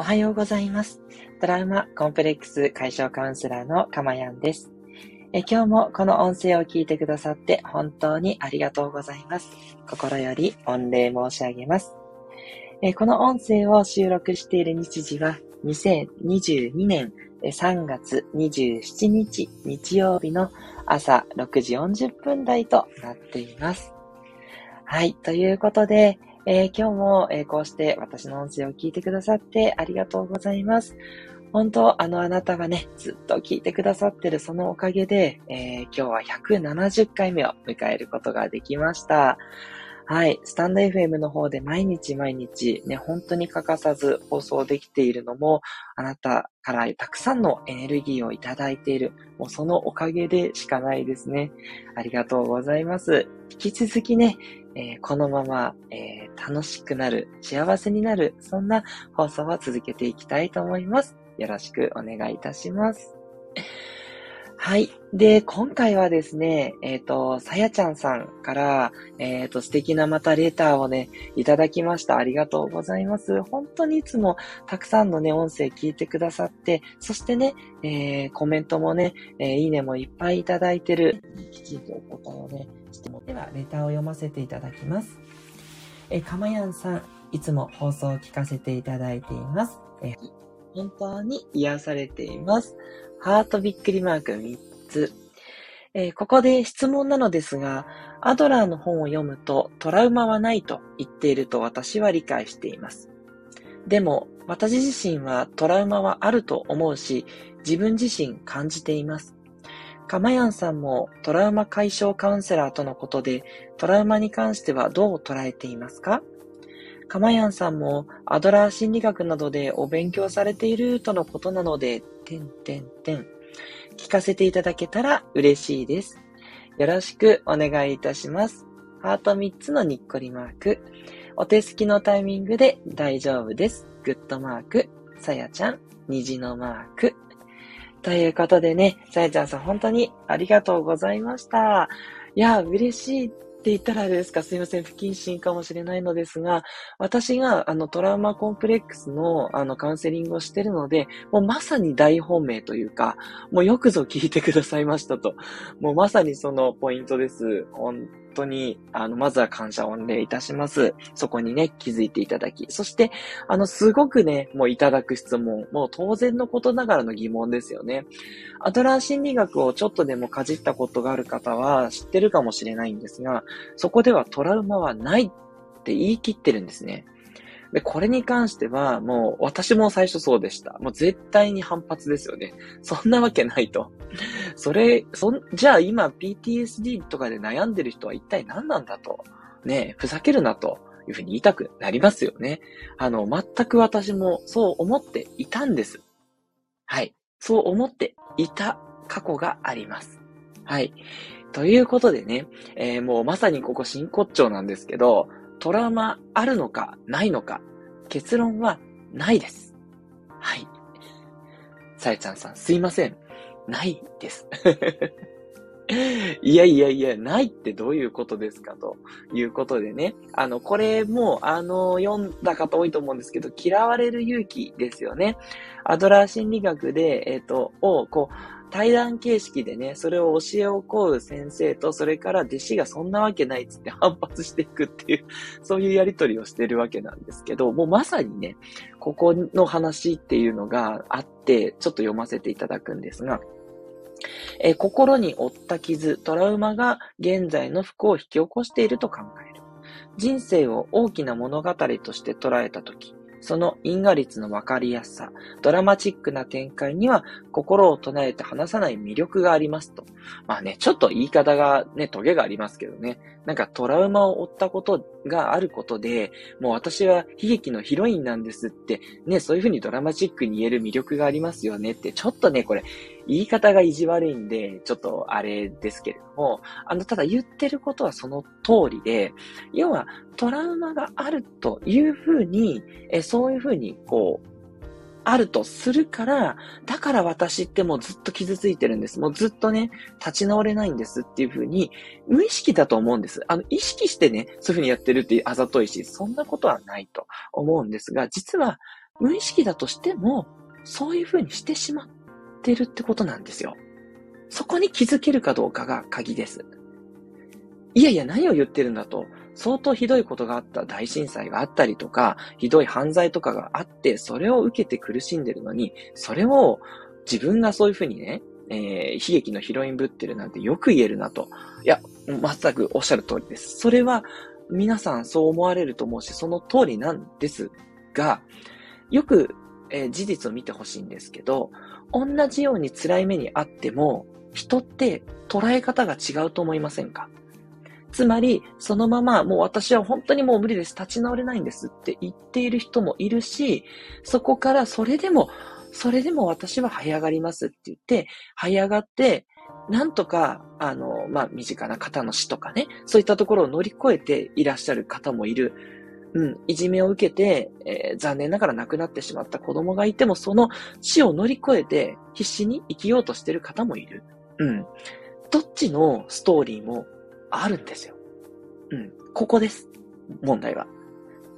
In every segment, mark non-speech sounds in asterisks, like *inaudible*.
おはようございます。トラウマコンプレックス解消カウンセラーのかまやんです。え今日もこの音声を聞いてくださって本当にありがとうございます。心より御礼申し上げます。えこの音声を収録している日時は2022年3月27日日曜日の朝6時40分台となっています。はい。ということで、えー、今日も、えー、こうして私の音声を聞いてくださってありがとうございます。本当、あのあなたがね、ずっと聞いてくださってるそのおかげで、えー、今日は170回目を迎えることができました。はい。スタンド FM の方で毎日毎日ね、本当に欠かさず放送できているのも、あなたからたくさんのエネルギーをいただいている、もうそのおかげでしかないですね。ありがとうございます。引き続きね、えー、このまま、えー、楽しくなる、幸せになる、そんな放送を続けていきたいと思います。よろしくお願いいたします。はい。で、今回はですね、えっ、ー、と、さやちゃんさんから、えっ、ー、と、素敵なまたレターをね、いただきました。ありがとうございます。本当にいつもたくさんのね、音声聞いてくださって、そしてね、えー、コメントもね、えー、いいねもいっぱいいただいてる。きちんとお答えをね、しても。では、レターを読ませていただきます。えー、かまやんさん、いつも放送を聞かせていただいています。えー、本当に癒されています。ハートびっくりマーク3つ。えー、ここで質問なのですが、アドラーの本を読むとトラウマはないと言っていると私は理解しています。でも、私自身はトラウマはあると思うし、自分自身感じています。かまやんさんもトラウマ解消カウンセラーとのことで、トラウマに関してはどう捉えていますか？かまやんさんもアドラー心理学などでお勉強されているとのことなので、てんてんてん。聞かせていただけたら嬉しいです。よろしくお願いいたします。ハート3つのにっこりマーク。お手すきのタイミングで大丈夫です。グッドマーク。さやちゃん、虹のマーク。ということでね、さやちゃんさん本当にありがとうございました。いや、嬉しいって言ったらあれですか、すいません、不謹慎かもしれないのですが、私があのトラウマコンプレックスのあのカウンセリングをしてるので、もうまさに大本命というか、もうよくぞ聞いてくださいましたと。もうまさにそのポイントです。本当に、あの、まずは感謝御礼いたします。そこにね、気づいていただき。そして、あの、すごくね、もういただく質問、もう当然のことながらの疑問ですよね。アドラー心理学をちょっとでもかじったことがある方は知ってるかもしれないんですが、そこではトラウマはないって言い切ってるんですね。で、これに関しては、もう私も最初そうでした。もう絶対に反発ですよね。そんなわけないと。それ、そん、じゃあ今 PTSD とかで悩んでる人は一体何なんだと。ねふざけるなというふうに言いたくなりますよね。あの、全く私もそう思っていたんです。はい。そう思っていた過去があります。はい。ということでね、えー、もうまさにここ真骨頂なんですけど、トラウマあるのかないのか結論はないです。はい。さやちゃんさん、すいません。ないです。*laughs* いやいやいや、ないってどういうことですかということでね。あの、これも、あの、読んだ方多いと思うんですけど、嫌われる勇気ですよね。アドラー心理学で、えっ、ー、と、を、こう、対談形式でね、それを教えを請う先生と、それから弟子がそんなわけないっつって反 *laughs* 発していくっていう、そういうやりとりをしてるわけなんですけど、もうまさにね、ここの話っていうのがあって、ちょっと読ませていただくんですが、え心に負った傷、トラウマが現在の不幸を引き起こしていると考える。人生を大きな物語として捉えたとき、その因果率の分かりやすさ、ドラマチックな展開には心を唱えて話さない魅力がありますと。まあね、ちょっと言い方がね、トゲがありますけどね。なんかトラウマを負ったことがあることで、もう私は悲劇のヒロインなんですって、ね、そういうふうにドラマチックに言える魅力がありますよねって、ちょっとね、これ、言い方が意地悪いんで、ちょっとあれですけれども、あの、ただ言ってることはその通りで、要はトラウマがあるというふうに、えそういうふうに、こう、あるとするから、だから私ってもうずっと傷ついてるんです。もうずっとね、立ち直れないんですっていうふうに、無意識だと思うんです。あの、意識してね、そういうふうにやってるってあざといし、そんなことはないと思うんですが、実は、無意識だとしても、そういう風にしてしまってるってことなんですよ。そこに気づけるかどうかが鍵です。いやいや、何を言ってるんだと。相当ひどいことがあった大震災があったりとか、ひどい犯罪とかがあって、それを受けて苦しんでるのに、それを自分がそういうふうにね、えー、悲劇のヒロインぶってるなんてよく言えるなと。いや、全くおっしゃる通りです。それは皆さんそう思われると思うし、その通りなんですが、よく、えー、事実を見てほしいんですけど、同じように辛い目にあっても、人って捉え方が違うと思いませんか？つまり、そのまま、もう私は本当にもう無理です。立ち直れないんですって言っている人もいるし、そこからそれでも、それでも私は這い上がりますって言って、這い上がって、なんとか、あの、まあ、身近な方の死とかね、そういったところを乗り越えていらっしゃる方もいる。うん、いじめを受けて、えー、残念ながら亡くなってしまった子供がいても、その死を乗り越えて必死に生きようとしてる方もいる。うん。どっちのストーリーもあるんですよ。うん。ここです。問題は。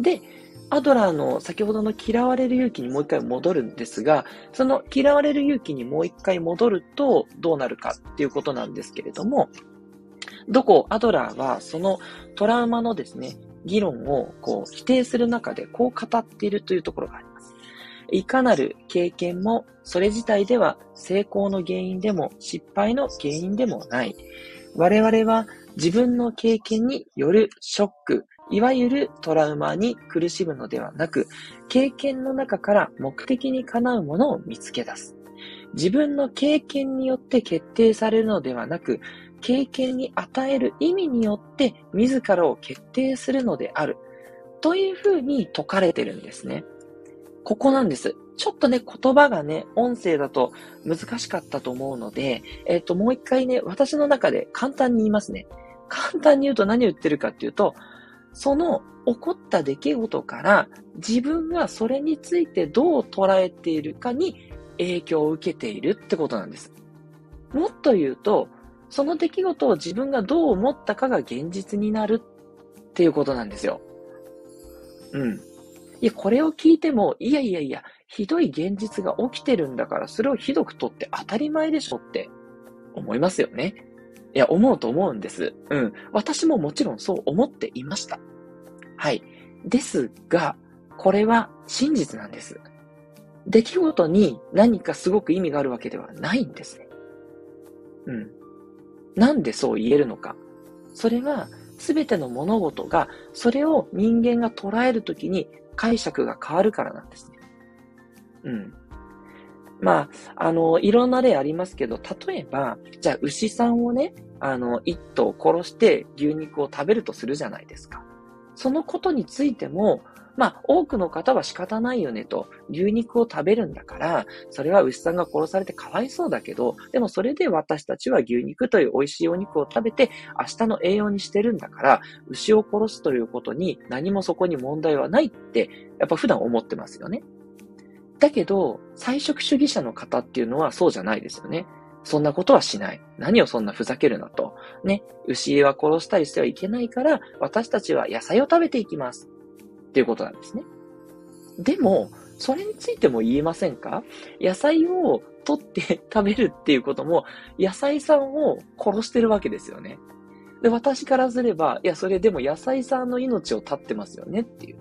で、アドラーの先ほどの嫌われる勇気にもう一回戻るんですが、その嫌われる勇気にもう一回戻るとどうなるかっていうことなんですけれども、どこ、アドラーはそのトラウマのですね、議論をこう否定する中でこう語っているというところがあります。いかなる経験もそれ自体では成功の原因でも失敗の原因でもない。我々は自分の経験によるショック、いわゆるトラウマに苦しむのではなく、経験の中から目的にかなうものを見つけ出す。自分の経験によって決定されるのではなく、経験に与える意味によって自らを決定するのである。というふうに説かれてるんですね。ここなんです。ちょっとね、言葉がね、音声だと難しかったと思うので、えっ、と、もう一回ね、私の中で簡単に言いますね。簡単に言うと何を言ってるかっていうと、その起こった出来事から自分がそれについてどう捉えているかに影響を受けているってことなんです。もっと言うと、その出来事を自分がどう思ったかが現実になるっていうことなんですよ。うん。いや、これを聞いても、いやいやいや、ひどい現実が起きてるんだから、それをひどくとって当たり前でしょって思いますよね。いや、思うと思うんです。うん。私ももちろんそう思っていました。はい。ですが、これは真実なんです。出来事に何かすごく意味があるわけではないんですね。うん。なんでそう言えるのか。それは、すべての物事が、それを人間が捉えるときに解釈が変わるからなんですね。うん。まあ、あの、いろんな例ありますけど、例えば、じゃあ牛さんをね、あの、一頭殺して牛肉を食べるとするじゃないですか。そのことについても、まあ、多くの方は仕方ないよねと、牛肉を食べるんだから、それは牛さんが殺されてかわいそうだけど、でもそれで私たちは牛肉という美味しいお肉を食べて、明日の栄養にしてるんだから、牛を殺すということに何もそこに問題はないって、やっぱ普段思ってますよね。だけど、菜食主義者の方っていうのはそうじゃないですよね。そんなことはしない。何をそんなふざけるなと。ね、牛は殺したりしてはいけないから、私たちは野菜を食べていきます。っていうことなんですね。でも、それについても言えませんか？野菜を取って *laughs* 食べるっていうことも、野菜さんを殺してるわけですよね。で、私からすれば、いや、それでも野菜さんの命を絶ってますよねっていう。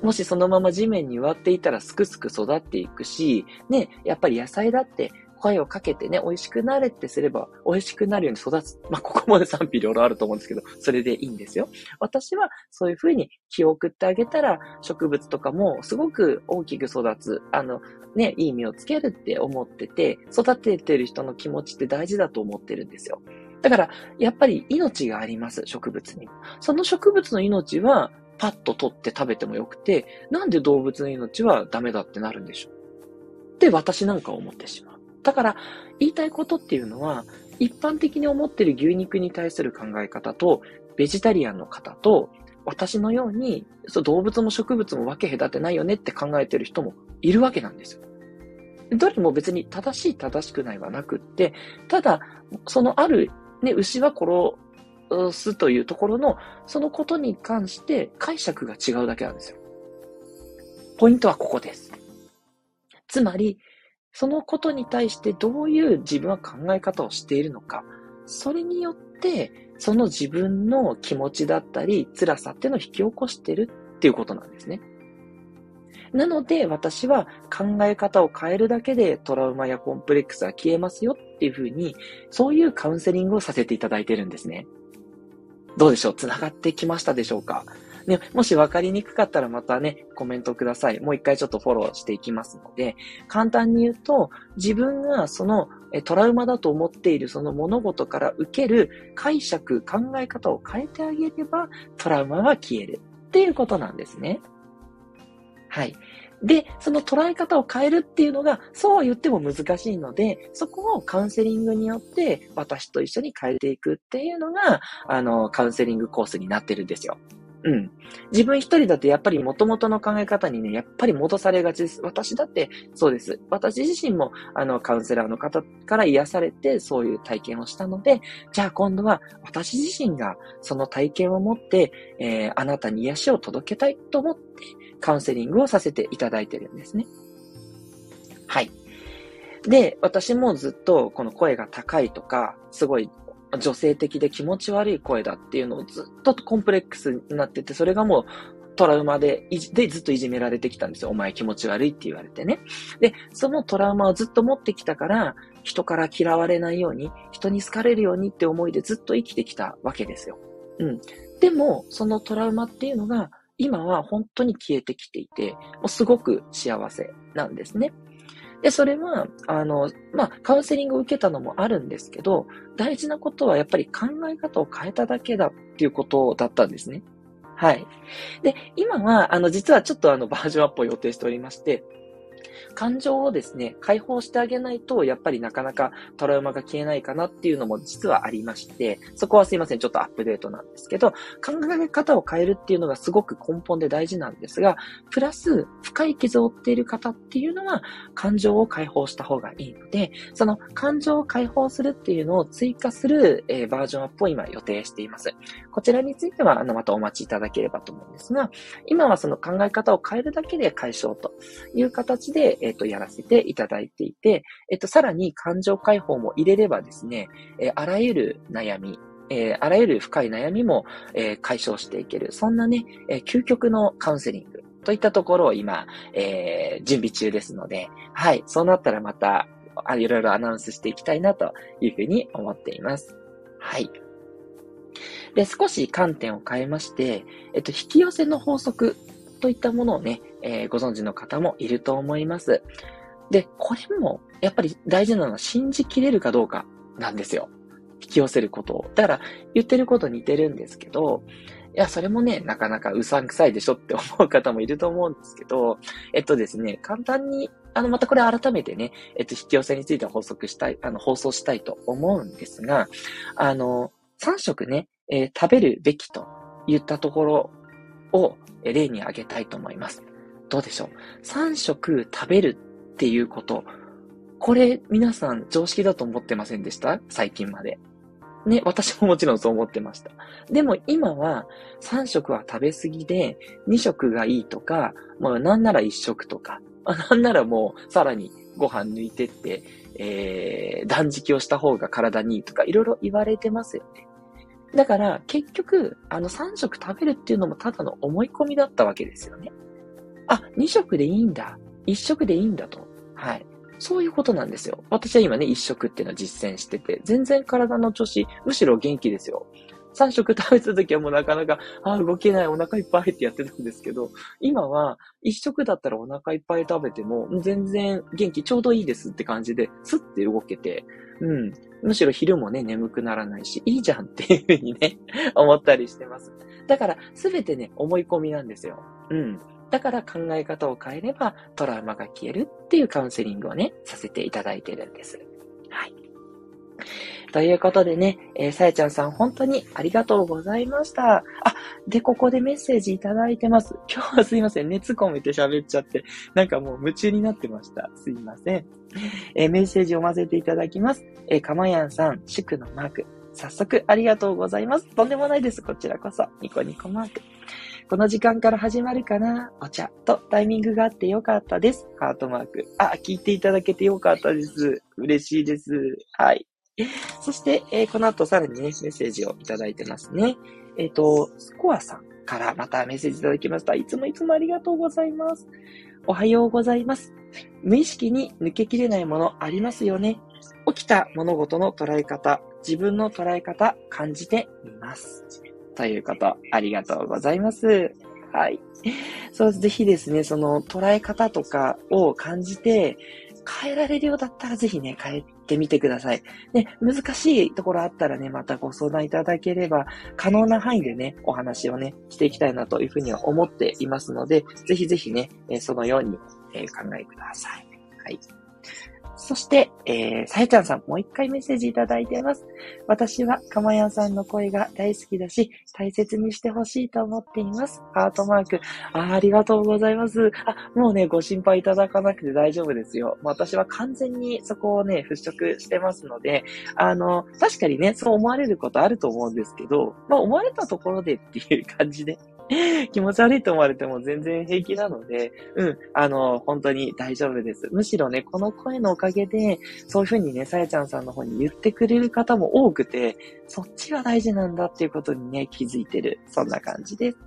もしそのまま地面に割っていたらすくすく育っていくし、ね、やっぱり野菜だって声をかけてね、美味しくなれってすれば、美味しくなるように育つ。まあ、ここまで賛否両論あると思うんですけど、それでいいんですよ。私はそういうふうに気を送ってあげたら、植物とかもすごく大きく育つ。あの、ね、いい実をつけるって思ってて、育ててる人の気持ちって大事だと思ってるんですよ。だから、やっぱり命があります、植物に。その植物の命は、パッと取って食べてもよくて、なんで動物の命はダメだってなるんでしょうって私なんか思ってしまう。だから、言いたいことっていうのは、一般的に思ってる牛肉に対する考え方と、ベジタリアンの方と、私のように、そう動物も植物も分け隔てないよねって考えてる人もいるわけなんですよ。どれも別に正しい正しくないはなくって、ただ、そのある、ね、牛は殺すというところの、そのことに関して解釈が違うだけなんですよ。ポイントはここです。つまり、そのことに対してどういう自分は考え方をしているのか、それによって、その自分の気持ちだったり、辛さっていうのを引き起こしてるっていうことなんですね。なので、私は考え方を変えるだけでトラウマやコンプレックスは消えますよっていうふうに、そういうカウンセリングをさせていただいてるんですね。どうでしょう？繋がってきましたでしょうか？ね、もし分かりにくかったらまたね、コメントください。もう一回ちょっとフォローしていきますので、簡単に言うと、自分がそのトラウマだと思っているその物事から受ける解釈、考え方を変えてあげれば、トラウマは消えるっていうことなんですね。はい。で、その捉え方を変えるっていうのが、そうは言っても難しいので、そこをカウンセリングによって私と一緒に変えていくっていうのが、あの、カウンセリングコースになってるんですよ。うん。自分一人だとやっぱり元々の考え方にね、やっぱり戻されがちです。私だってそうです。私自身も、あの、カウンセラーの方から癒されて、そういう体験をしたので、じゃあ今度は私自身がその体験を持って、えー、あなたに癒しを届けたいと思って、カウンセリングをさせていただいてるんですね。はい。で、私もずっとこの声が高いとか、すごい女性的で気持ち悪い声だっていうのをずっとコンプレックスになってて、それがもうトラウマで、でずっといじめられてきたんですよ。お前気持ち悪いって言われてね。で、そのトラウマをずっと持ってきたから、人から嫌われないように、人に好かれるようにって思いでずっと生きてきたわけですよ。うん。でも、そのトラウマっていうのが、今は本当に消えてきていて、もうすごく幸せなんですね。で、それは、あの、まあ、カウンセリングを受けたのもあるんですけど、大事なことはやっぱり考え方を変えただけだっていうことだったんですね。はい。で、今は、あの、実はちょっとあの、バージョンアップを予定しておりまして、感情をですね、解放してあげないと、やっぱりなかなかトラウマが消えないかなっていうのも実はありまして、そこはすいません、ちょっとアップデートなんですけど、考え方を変えるっていうのがすごく根本で大事なんですが、プラス、深い傷を負っている方っていうのは、感情を解放した方がいいので、その感情を解放するっていうのを追加する、えー、バージョンアップを今予定しています。こちらについては、あの、またお待ちいただければと思うんですが、今はその考え方を変えるだけで解消という形で、えっ、と、やらせていただいていて、えっ、と、さらに感情解放も入れればですね、えー、あらゆる悩み、えー、あらゆる深い悩みも、えー、解消していける。そんなね、えー、究極のカウンセリングといったところを今、えー、準備中ですので、はい、そうなったらまた、あいろいろアナウンスしていきたいなというふうに思っています。はい。で、少し観点を変えまして、えっと、引き寄せの法則といったものをね、えー、ご存知の方もいると思います。で、これも、やっぱり大事なのは信じきれるかどうかなんですよ。引き寄せることを。だから、言ってること似てるんですけど、いや、それもね、なかなかうさんくさいでしょって思う方もいると思うんですけど、えっとですね、簡単に、あの、またこれ改めてね、えっと、引き寄せについて補足したい、あの、放送したいと思うんですが、あの、3食ね、えー、食べるべきと言ったところを例に挙げたいと思います。どうでしょう ?3 食食べるっていうこと。これ皆さん常識だと思ってませんでした？最近まで。ね、私ももちろんそう思ってました。でも今は3食は食べ過ぎで2食がいいとか、もうなんなら1食とか、なんならもうさらにご飯抜いてって、えー、断食をした方が体にいいとかいろいろ言われてますよね。だから、結局、あの3食食べるっていうのもただの思い込みだったわけですよね。あ、2食でいいんだ。1食でいいんだと。はい。そういうことなんですよ。私は今ね、1食っていうのを実践してて、全然体の調子、むしろ元気ですよ。3食食べた時はもうなかなか、ああ、動けない、お腹いっぱいってやってたんですけど、今は1食だったらお腹いっぱい食べても、全然元気ちょうどいいですって感じで、スッて動けて、うん。むしろ昼もね、眠くならないし、いいじゃんっていうふうにね、*laughs* 思ったりしてます。だから、すべてね、思い込みなんですよ。うん。だから考え方を変えればトラウマが消えるっていうカウンセリングをね、させていただいてるんです。ということでね、えー、さやちゃんさん本当にありがとうございました。あ、で、ここでメッセージいただいてます。*laughs* 今日はすいません。熱込めて喋っちゃって、なんかもう夢中になってました。すいません。えー、メッセージを読ませていただきます。えー、かまやんさん、祝のマーク。早速ありがとうございます。とんでもないです。こちらこそ。ニコニコマーク。この時間から始まるかなお茶とタイミングがあってよかったです。ハートマーク。あ、聞いていただけてよかったです。嬉しいです。はい。*laughs* そして、えー、この後さらにね、メッセージをいただいてますね。えっ、ー、と、スコアさんからまたメッセージいただきました。いつもいつもありがとうございます。おはようございます。無意識に抜けきれないものありますよね。起きた物事の捉え方、自分の捉え方、感じてみます。ということ、ありがとうございます。はい。そう、ぜひですね、その捉え方とかを感じて、変えられるようだったらぜひね、変えてみてください。で、難しいところあったらね、またご相談いただければ、可能な範囲でね、お話をね、していきたいなというふうには思っていますので、ぜひぜひね、そのように、え考えください。はい。そして、えー、さやちゃんさん、もう一回メッセージいただいています。私は、かまやさんの声が大好きだし、大切にしてほしいと思っています。ハートマーク。あありがとうございます。あ、もうね、ご心配いただかなくて大丈夫ですよ。私は完全にそこをね、払拭してますので、あの、確かにね、そう思われることあると思うんですけど、まあ、思われたところでっていう感じで、*laughs* 気持ち悪いと思われても全然平気なので、うん、あの、本当に大丈夫です。むしろね、この声のおかげで、そういうふうにね、さやちゃんさんの方に言ってくれる方も多くて、そっちが大事なんだっていうことにね、気づいてる。そんな感じです。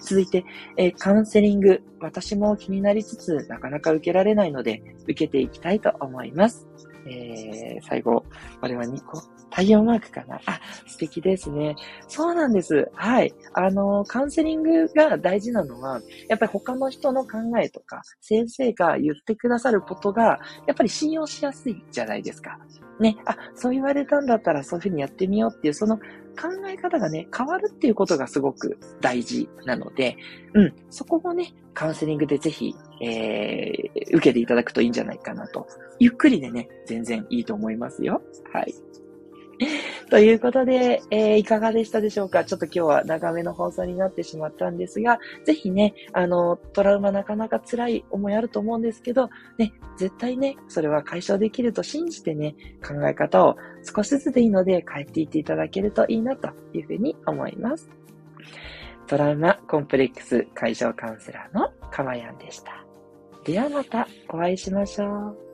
続いて、えー、カウンセリング。私も気になりつつ、なかなか受けられないので、受けていきたいと思います。えー、最後、これは2個。太陽マークかな？あ、素敵ですね。そうなんです。はい。あの、カウンセリングが大事なのは、やっぱり他の人の考えとか、先生が言ってくださることが、やっぱり信用しやすいじゃないですか。ね。あ、そう言われたんだったらそういうふうにやってみようっていう、その考え方がね、変わるっていうことがすごく大事なので、うん。そこもね、カウンセリングでぜひ、えー、受けていただくといいんじゃないかなと。ゆっくりでね、全然いいと思いますよ。はい。ということで、えー、いかがでしたでしょうか？ちょっと今日は長めの放送になってしまったんですが、ぜひね、あの、トラウマなかなか辛い思いあると思うんですけど、ね、絶対ね、それは解消できると信じてね、考え方を少しずつでいいので変えていっていただけるといいなというふうに思います。トラウマコンプレックス解消カウンセラーのかまやんでした。ではまたお会いしましょう。